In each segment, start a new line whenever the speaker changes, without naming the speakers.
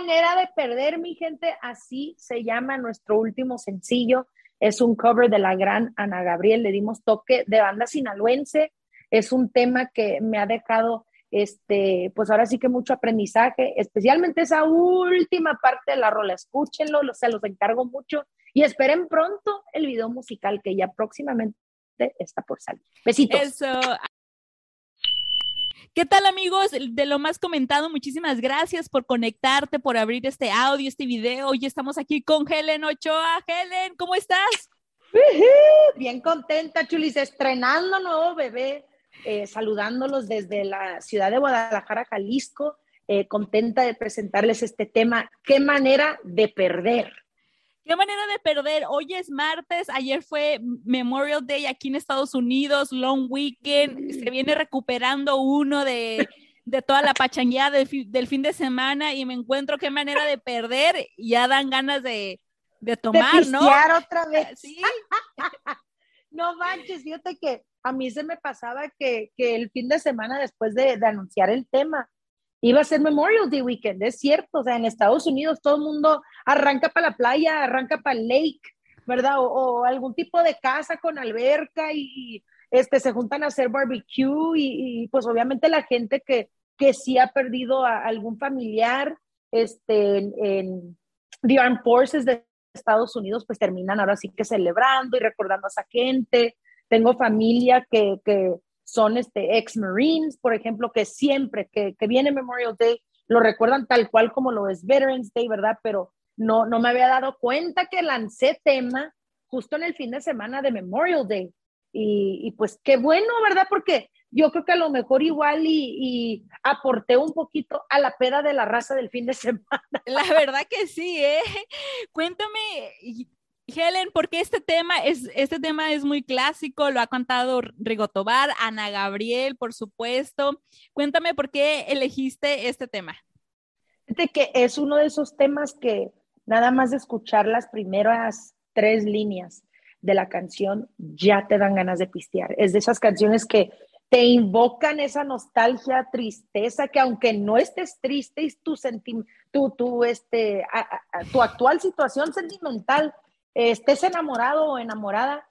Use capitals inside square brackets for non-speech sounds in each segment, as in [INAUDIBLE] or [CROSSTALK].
manera de perder, mi gente? Así se llama nuestro último sencillo. Es un cover de la gran Ana Gabriel. Le dimos toque de banda sinaloense. Es un tema que me ha dejado, este, pues ahora sí que mucho aprendizaje, especialmente esa última parte de la rola. Escúchenlo, se los encargo mucho y esperen pronto el video musical que ya próximamente está por salir. Besitos.
¿Qué tal amigos? De lo más comentado, muchísimas gracias por conectarte, por abrir este audio, este video. Hoy estamos aquí con Helen Ochoa. Helen, ¿cómo estás?
Bien contenta, Chulis, estrenando nuevo bebé, eh, saludándolos desde la ciudad de Guadalajara, Jalisco, eh, contenta de presentarles este tema, qué manera de perder.
Qué manera de perder. Hoy es martes, ayer fue Memorial Day aquí en Estados Unidos, long weekend, se viene recuperando uno de, toda la pachangueada del, fin de semana y me encuentro qué manera de perder ya dan ganas de, tomar,
¿no? otra vez. Sí. [LAUGHS] no manches, fíjate que a mí se me pasaba que, el fin de semana después de, de anunciar el tema, iba a ser Memorial Day weekend, es cierto, o sea, en Estados Unidos todo el mundo arranca para la playa, arranca para el lake, ¿verdad? O, algún tipo de casa con alberca y, este, se juntan a hacer barbecue y, pues obviamente la gente que, que sí ha perdido a algún familiar este, en, The Armed Forces de Estados Unidos, pues terminan ahora sí que celebrando y recordando a esa gente. Tengo familia que, que son este, ex Marines, por ejemplo, que siempre que, que, viene Memorial Day lo recuerdan tal cual como lo es Veterans Day, ¿verdad? Pero no, no me había dado cuenta que lancé tema justo en el fin de semana de Memorial Day. Y, y pues qué bueno, ¿verdad? Porque yo creo que a lo mejor igual y, y, aporté un poquito a la peda de la raza del fin de [LAUGHS] semana.
La verdad que sí, ¿eh? Cuéntame, Helen, porque este tema es, este tema es muy clásico, lo ha cantado Rigo Tobar, Ana Gabriel, por supuesto. Cuéntame por qué elegiste este tema.
Fíjate que es uno de esos temas que nada más de escuchar las primeras tres líneas de la canción ya te dan ganas de pistear. Es de esas canciones que te invocan esa nostalgia, tristeza, que aunque no estés triste y tu, tu, tu, este, tu actual situación sentimental estés enamorado o enamorada,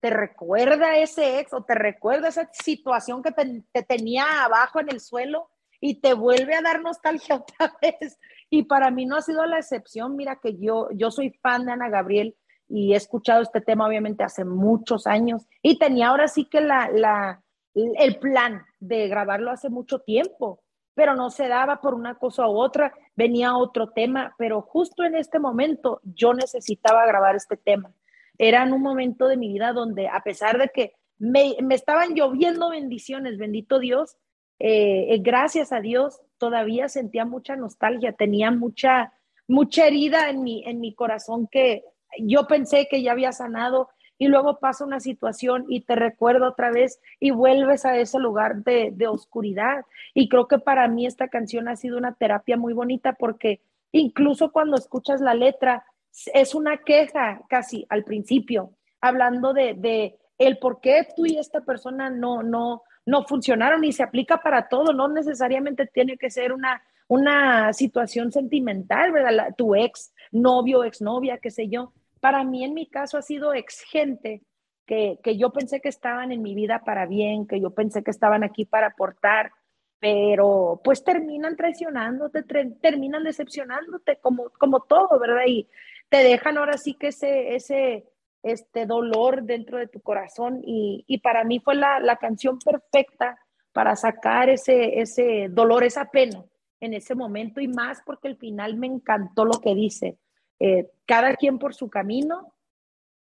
te recuerda ese ex o te recuerda esa situación que te, tenía abajo en el suelo y te vuelve a dar nostalgia [LAUGHS] otra vez. Y para mí no ha sido la excepción. Mira que yo, yo soy fan de Ana Gabriel y he escuchado este tema obviamente hace muchos años y tenía ahora sí que la, la, el plan de grabarlo hace mucho tiempo pero no se daba por una cosa u otra, venía otro tema, pero justo en este momento yo necesitaba grabar este tema. Era en un momento de mi vida donde a pesar de que me, estaban lloviendo bendiciones, bendito Dios, eh, eh, gracias a Dios, todavía sentía mucha nostalgia, tenía mucha, mucha herida en mi, en mi corazón que yo pensé que ya había sanado y luego pasa una situación y te recuerda otra vez y vuelves a ese lugar de, de oscuridad. Y creo que para mí esta canción ha sido una terapia muy bonita porque incluso cuando escuchas la letra, es una queja casi al principio, hablando de, de el por qué tú y esta persona no, no, no funcionaron y se aplica para todo, no necesariamente tiene que ser una, una situación sentimental, ¿verdad? tu ex novio, ex novia, qué sé yo, para mí, en mi caso, ha sido ex gente que, yo pensé que estaban en mi vida para bien, que yo pensé que estaban aquí para aportar, pero pues terminan traicionándote, terminan decepcionándote como, como todo, ¿verdad? Y te dejan ahora sí que ese, ese este dolor dentro de tu corazón y, para mí fue la, la, canción perfecta para sacar ese, ese dolor, esa pena en ese momento y más porque al final me encantó lo que dice. Eh, cada quien por su camino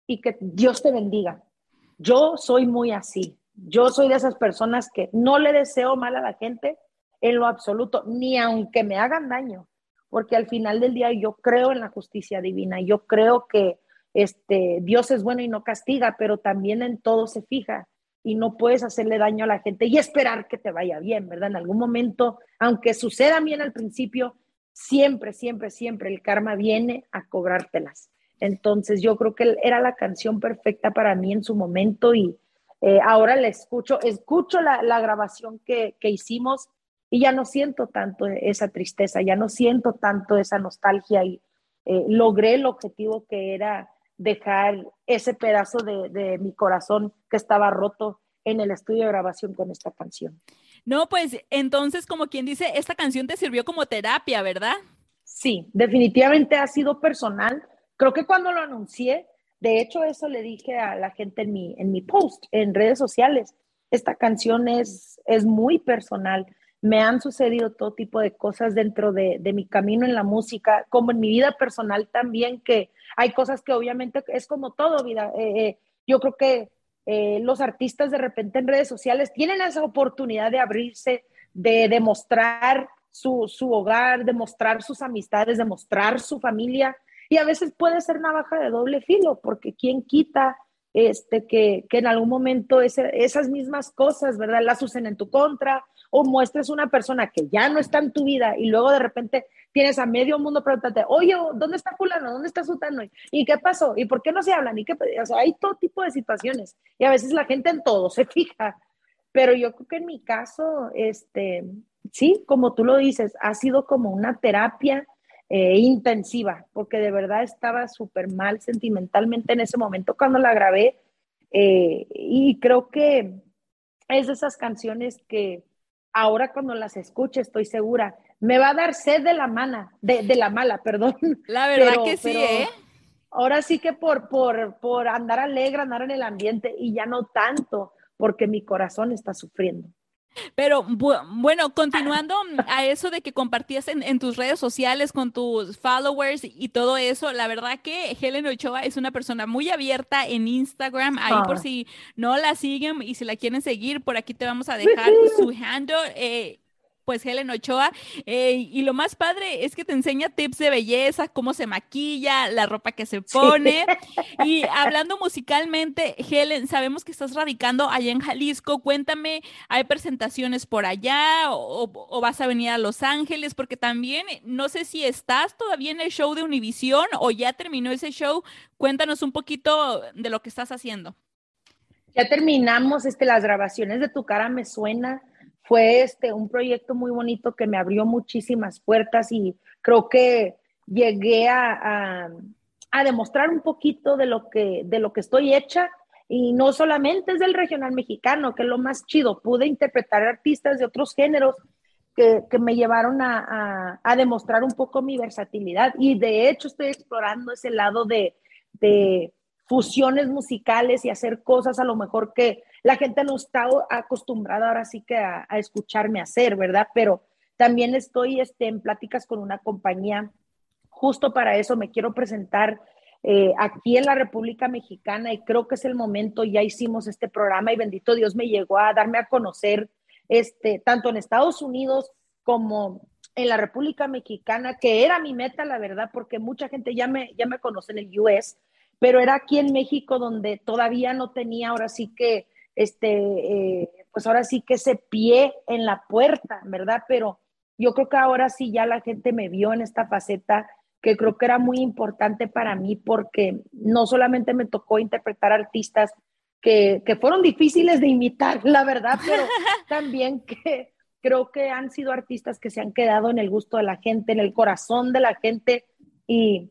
y que Dios te bendiga. Yo soy muy así. Yo soy de esas personas que no le deseo mal a la gente en lo absoluto, ni aunque me hagan daño, porque al final del día yo creo en la justicia divina, yo creo que este, Dios es bueno y no castiga, pero también en todo se fija y no puedes hacerle daño a la gente y esperar que te vaya bien, ¿verdad? En algún momento, aunque suceda bien al principio, siempre, siempre, siempre el karma viene a cobrártelas. Entonces yo creo que era la canción perfecta para mí en su momento y eh, ahora la escucho, escucho la, grabación que, hicimos y ya no siento tanto esa tristeza, ya no siento tanto esa nostalgia y eh, logré el objetivo que era dejar ese pedazo de, de mi corazón que estaba roto en el estudio de grabación con esta canción.
No, pues entonces, como quien dice, esta canción te sirvió como terapia, ¿verdad?
Sí, definitivamente ha sido personal. Creo que cuando lo anuncié, de hecho, eso le dije a la gente en mi, en mi post, en redes sociales. Esta canción es, es muy personal. Me han sucedido todo tipo de cosas dentro de, de mi camino en la música, como en mi vida personal también, que hay cosas que obviamente es como todo vida. Eh, eh, yo creo que eh, los artistas de repente en redes sociales tienen esa oportunidad de abrirse, de demostrar su, su hogar, de mostrar sus amistades, de mostrar su familia. Y a veces puede ser navaja de doble filo, porque quién quita este, que, que en algún momento esas mismas cosas, ¿verdad? Las usen en tu contra o muestres una persona que ya no está en tu vida y luego de repente tienes a medio mundo preguntándote, oye, ¿dónde está fulano? ¿Dónde está sutano? ¿Y qué pasó? ¿Y por qué no se hablan? ¿Y qué? O hay todo tipo de situaciones y a veces la gente en todo se [LAUGHS] fija, pero yo creo que en mi caso, este, sí, como tú lo dices, ha sido como una terapia eh, intensiva, porque de verdad estaba súper mal sentimentalmente en ese momento cuando la grabé eh, y creo que es de esas canciones que ahora cuando las escuche estoy segura me va a dar sed de la mala, de, la mala, [LAUGHS] perdón.
La verdad que sí, ¿eh?
Ahora sí que por, por, por andar alegre, andar en el ambiente y ya no tanto, porque mi corazón está sufriendo.
Pero bueno, continuando a eso de que compartías en, tus redes sociales con tus followers y todo eso, la verdad que Helen Ochoa es una persona muy abierta en Instagram, ahí por ah. si no la siguen y si la quieren seguir, por aquí te vamos a dejar su handle. Eh, pues Helen Ochoa. Eh, y lo más padre es que te enseña tips de belleza, cómo se maquilla, la ropa que se pone. Y hablando musicalmente, Helen, sabemos que estás radicando allá en Jalisco. Cuéntame, ¿hay presentaciones por allá o, o vas a venir a Los Ángeles? Porque también no sé si estás todavía en el show de Univisión o ya terminó ese show. Cuéntanos un poquito de lo que estás haciendo.
Ya terminamos este, las grabaciones de Tu cara me suena fue este, un proyecto muy bonito que me abrió muchísimas puertas y creo que llegué a, a, demostrar un poquito de lo, que, de lo que estoy hecha. Y no solamente es del regional mexicano, que es lo más chido, pude interpretar artistas de otros géneros que, que me llevaron a, a, demostrar un poco mi versatilidad. Y de hecho estoy explorando ese lado de, de fusiones musicales y hacer cosas a lo mejor que la gente no está acostumbrada ahora sí que a, escucharme hacer, ¿verdad? Pero también estoy este, en pláticas con una compañía, justo para eso me quiero presentar eh, aquí en la República Mexicana y creo que es el momento, ya hicimos este programa y bendito Dios me llegó a darme a conocer, este, tanto en Estados Unidos como en la República Mexicana, que era mi meta, la verdad, porque mucha gente ya me, ya me conoce en el US, pero era aquí en México donde todavía no tenía ahora sí que este, eh, pues ahora sí que ese pie en la puerta, ¿verdad? Pero yo creo que ahora sí ya la gente me vio en esta faceta que creo que era muy importante para mí porque no solamente me tocó interpretar artistas que, que fueron difíciles de imitar, la verdad, pero [LAUGHS] también que creo que han sido artistas que se han quedado en el gusto de la gente, en el corazón de la gente y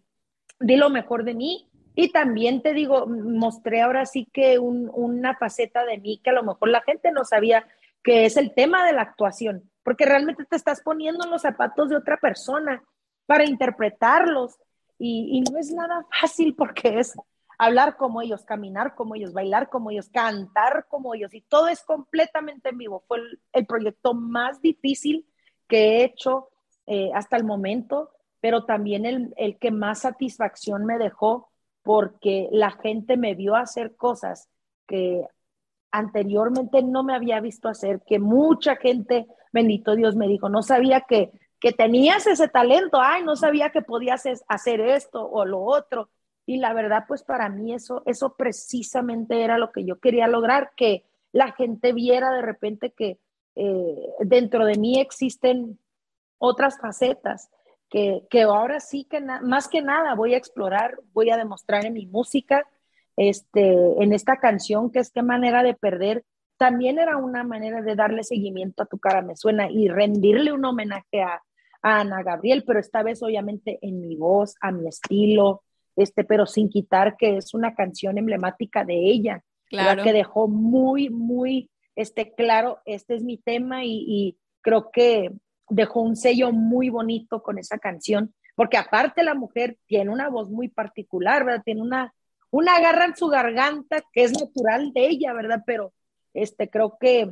di lo mejor de mí y también te digo, mostré ahora sí que una faceta de mí que a lo mejor la gente no sabía, que es el tema de la actuación, porque realmente te estás poniendo en los zapatos de otra persona para interpretarlos. Y, no es nada fácil porque es hablar como ellos, caminar como ellos, bailar como ellos, cantar como ellos, y todo es completamente en vivo. Fue el, proyecto más difícil que he hecho eh, hasta el momento, pero también el, el que más satisfacción me dejó porque la gente me vio hacer cosas que anteriormente no me había visto hacer, que mucha gente, bendito Dios, me dijo, no sabía que, que tenías ese talento, ay, no sabía que podías hacer esto o lo otro. Y la verdad, pues para mí eso, eso precisamente era lo que yo quería lograr, que la gente viera de repente que eh, dentro de mí existen otras facetas que, que ahora sí que más que nada voy a explorar, voy a demostrar en mi música, este, en esta canción, que es qué manera de perder, también era una manera de darle seguimiento a tu cara me suena y rendirle un homenaje a, Ana Gabriel, pero esta vez obviamente en mi voz, a mi estilo, este, pero sin quitar que es una canción emblemática de ella, claro. que dejó muy, muy este, claro, este es mi tema y, y creo que dejó un sello muy bonito con esa canción, porque aparte la mujer tiene una voz muy particular, ¿verdad? Tiene una, una garra en su garganta que es natural de ella, ¿verdad? Pero este, creo que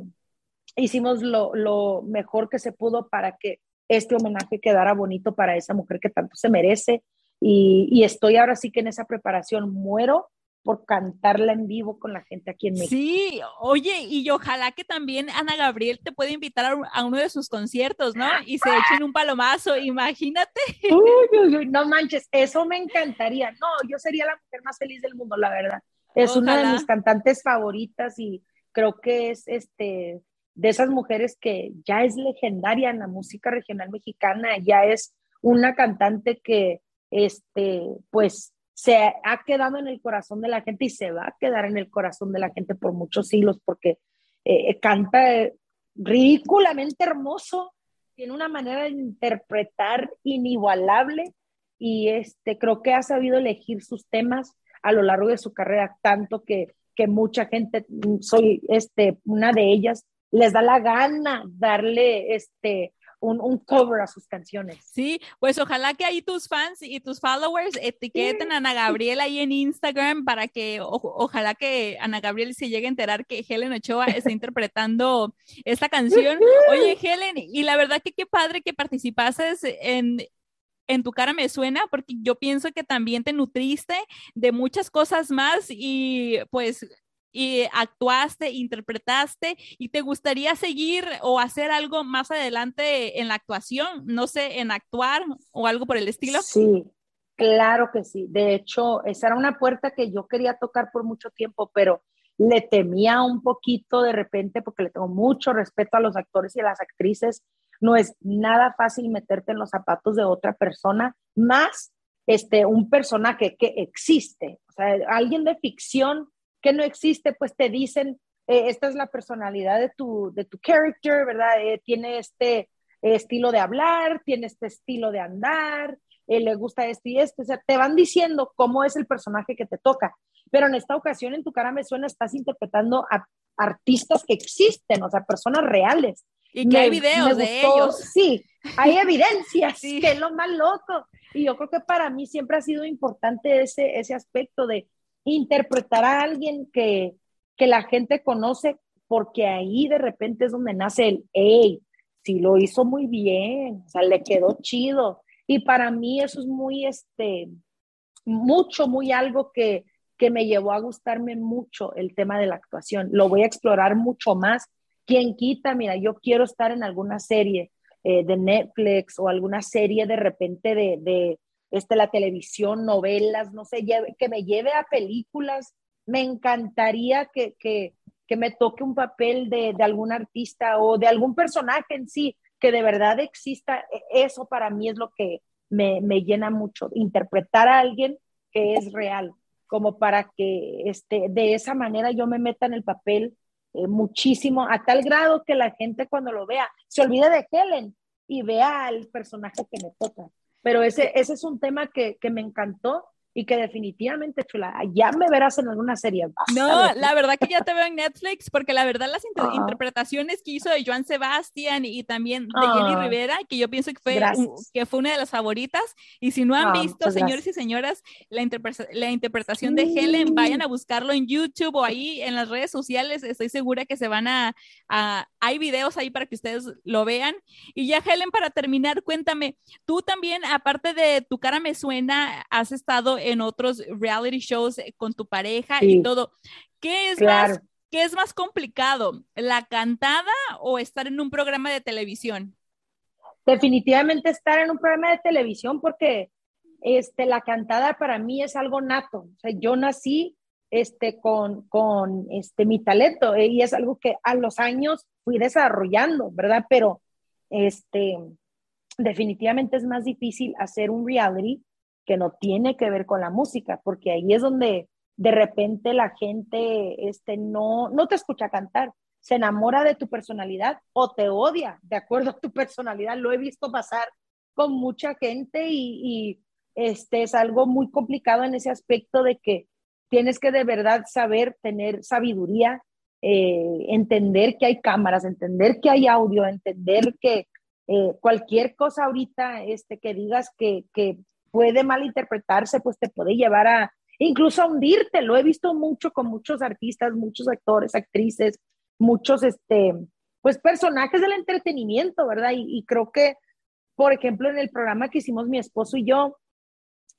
hicimos lo, lo mejor que se pudo para que este homenaje quedara bonito para esa mujer que tanto se merece. Y, y, estoy ahora sí que en esa preparación muero por cantarla en vivo con la gente aquí en México.
Sí, oye, y ojalá que también Ana Gabriel te pueda invitar a, uno de sus conciertos, ¿no? Y se echen un palomazo, imagínate.
Uy, no manches, eso me encantaría. No, yo sería la mujer más feliz del mundo, la verdad. Es una de mis cantantes favoritas y creo que es este de esas mujeres que ya es legendaria en la música regional mexicana, ya es una cantante que este pues se ha quedado en el corazón de la gente y se va a quedar en el corazón de la gente por muchos siglos porque eh, canta ridículamente hermoso, tiene una manera de interpretar inigualable y este, creo que ha sabido elegir sus temas a lo largo de su carrera, tanto que, que mucha gente, soy este, una de ellas, les da la gana darle este, un, cover a sus canciones.
Sí, pues ojalá que ahí tus fans y tus followers etiqueten a Ana Gabriel ahí en Instagram para que ojalá que Ana Gabriel se llegue a enterar que Helen Ochoa está [LAUGHS] interpretando esta canción. Oye, Helen, y la verdad que qué padre que participases en, en tu cara me suena porque yo pienso que también te nutriste de muchas cosas más y pues y actuaste, interpretaste y te gustaría seguir o hacer algo más adelante en la actuación, no sé, en actuar o algo por el estilo?
Sí, claro que sí. De hecho, esa era una puerta que yo quería tocar por mucho tiempo, pero le temía un poquito de repente porque le tengo mucho respeto a los actores y a las actrices. No es nada fácil meterte en los zapatos de otra persona, más este, un personaje que existe. O sea, alguien de ficción que no existe, pues te dicen, eh, esta es la personalidad de tu, de tu character, ¿verdad? Eh, tiene este eh, estilo de hablar, tiene este estilo de andar, le gusta esto y esto, o sea, te van diciendo cómo es el personaje que te toca, pero en esta ocasión en tu cara me suena, estás interpretando a artistas que existen, o sea, personas reales.
Y que hay videos de ellos.
Sí, hay [LAUGHS] evidencias, que es lo más loco. Y yo creo que para mí siempre ha sido importante ese, ese aspecto de, interpretar a alguien que, que la gente conoce, porque ahí de repente es donde nace el, hey, si lo hizo muy bien, o sea, le quedó chido. Y para mí eso es muy, este, mucho, muy algo que, que me llevó a gustarme mucho el tema de la actuación. Lo voy a explorar mucho más. Quien quita, mira, yo quiero estar en alguna serie eh, de Netflix o alguna serie de repente de, este, la televisión, novelas, no sé, que me lleve a películas. Me encantaría que, que, que me toque un papel de, de, algún artista o de algún personaje en sí, que de verdad exista. E, eso para mí es lo que me, me llena mucho, interpretar a alguien que es real, como para que este, de esa manera yo me meta en el papel eh, muchísimo, a tal grado que la gente cuando lo vea se olvide de Helen y vea al personaje que me toca. Pero ese, ese es un tema que, que me encantó y que definitivamente, chula, ya me verás en alguna serie.
No, la verdad que ya te veo en Netflix, porque la verdad las interpretaciones que hizo de Joan Sebastián y también de Jenny Rivera, que yo pienso que fue, que fue una de las favoritas, y si no han visto, señores y señoras, la, la interpretación de Helen, vayan a buscarlo en YouTube o ahí en las redes sociales, estoy segura que se van a, a hay videos ahí para que ustedes lo vean. Y ya Helen, para terminar, cuéntame, tú también, aparte de Tu cara me suena, has estado en otros reality shows eh, con tu pareja y todo. ¿Qué es más ¿Qué es más complicado, la cantada o estar en un programa de televisión?
Definitivamente estar en un programa de televisión porque este, la cantada para mí es algo nato. O sea, yo nací este, con, con este, mi talento eh, y es algo que a los años fui desarrollando, ¿verdad? Pero este, definitivamente es más difícil hacer un reality que no tiene que ver con la música, porque ahí es donde de repente la gente este, no, no te escucha cantar, se enamora de tu personalidad o te odia de acuerdo a tu personalidad. Lo he visto pasar con mucha gente y, este es algo muy complicado en ese aspecto de que tienes que de verdad saber tener sabiduría, eh, entender que hay cámaras, entender que hay audio, entender que eh, cualquier cosa ahorita este, que digas que, que puede malinterpretarse, pues te puede llevar a incluso a hundirte. Lo he visto mucho con muchos artistas, muchos actores, actrices, muchos, este, pues personajes del entretenimiento, ¿verdad? Y, creo que, por ejemplo, en el programa que hicimos mi esposo y yo,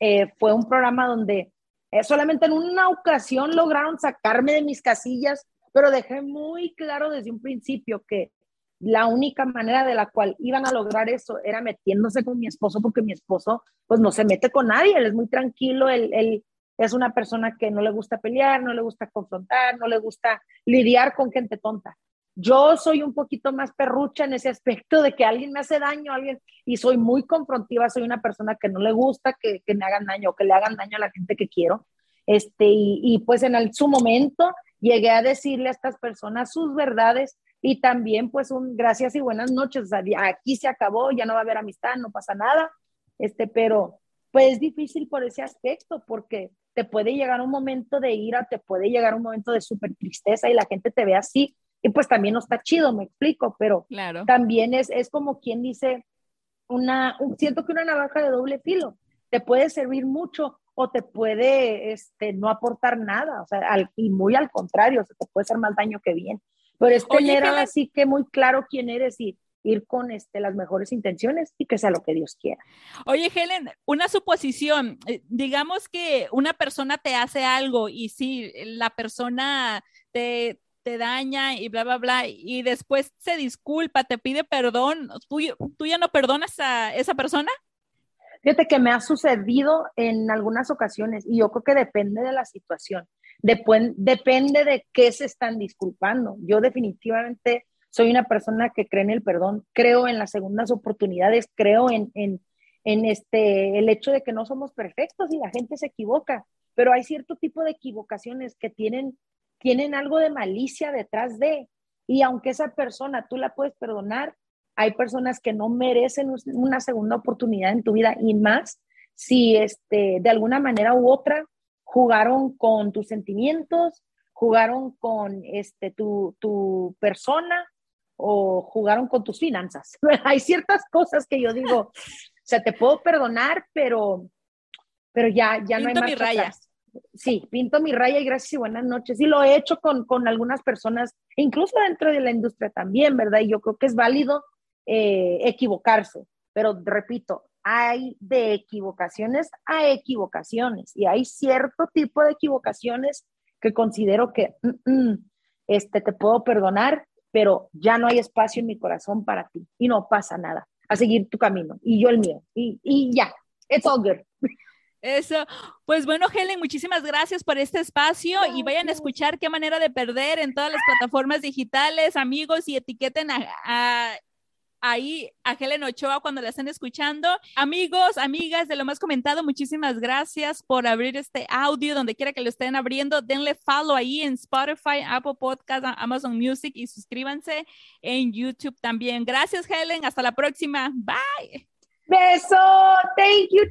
eh, fue un programa donde eh, solamente en una ocasión lograron sacarme de mis casillas, pero dejé muy claro desde un principio que la única manera de la cual iban a lograr eso era metiéndose con mi esposo, porque mi esposo pues no se mete con nadie, él es muy tranquilo, él, él es una persona que no le gusta pelear, no le gusta confrontar, no le gusta lidiar con gente tonta. Yo soy un poquito más perrucha en ese aspecto de que alguien me hace daño, alguien, y soy muy confrontiva, soy una persona que no le gusta que, que me hagan daño que le hagan daño a la gente que quiero. Este, y, y pues en el, su momento llegué a decirle a estas personas sus verdades y también pues un gracias y buenas noches, aquí se acabó, ya no va a haber amistad, no pasa nada, este, pero pues es difícil por ese aspecto porque te puede llegar un momento de ira, te puede llegar un momento de súper tristeza y la gente te ve así, y pues también no está chido, me explico, pero
claro.
también es, es como quien dice, una, siento que una navaja de doble filo, te puede servir mucho o te puede este, no aportar nada, o sea, y muy al contrario, o sea, te puede hacer más daño que bien. Pero es tener así que muy claro quién eres y, ir con este, las mejores intenciones y que sea lo que Dios quiera.
Oye, Helen, una suposición, eh, digamos que una persona te hace algo y si la persona te, te daña y bla, bla, bla, y después se disculpa, te pide perdón, ¿tú, tú ya no perdonas a esa persona?
Fíjate que me ha sucedido en algunas ocasiones y yo creo que depende de la situación, depende de qué se están disculpando. Yo definitivamente soy una persona que cree en el perdón, creo en las segundas oportunidades, creo en, en, en este, el hecho de que no somos perfectos y la gente se equivoca, pero hay cierto tipo de equivocaciones que tienen, tienen algo de malicia detrás de, y aunque esa persona tú la puedes perdonar, hay personas que no merecen una segunda oportunidad en tu vida y más si este, de alguna manera u otra jugaron con tus sentimientos, jugaron con este, tu, tu persona o jugaron con tus finanzas. [LAUGHS] Hay ciertas cosas que yo digo, o sea, te puedo perdonar, pero, pero ya, ya no hay más. mi raya. Sí, pinto mi raya y gracias y buenas noches. Y lo he hecho con, con algunas personas, incluso dentro de la industria también, ¿verdad? Y yo creo que es válido eh, equivocarse, pero repito, hay de equivocaciones a equivocaciones y hay cierto tipo de equivocaciones que considero que mm, mm, este, te puedo perdonar, pero ya no hay espacio en mi corazón para ti y no pasa nada. A seguir tu camino y yo el mío. Y, y ya, it's all good.
Eso. Pues bueno, Helen, muchísimas gracias por este espacio y vayan a escuchar qué manera de perder en todas las plataformas digitales, amigos, y etiqueten a ahí a Helen Ochoa cuando la estén escuchando. Amigos, amigas de lo más comentado, muchísimas gracias por abrir este audio donde quiera que lo estén abriendo. Denle follow ahí en Spotify, Apple Podcast, Amazon Music y suscríbanse en YouTube también. Gracias, Helen. Hasta la próxima. Bye.
Beso. Thank you,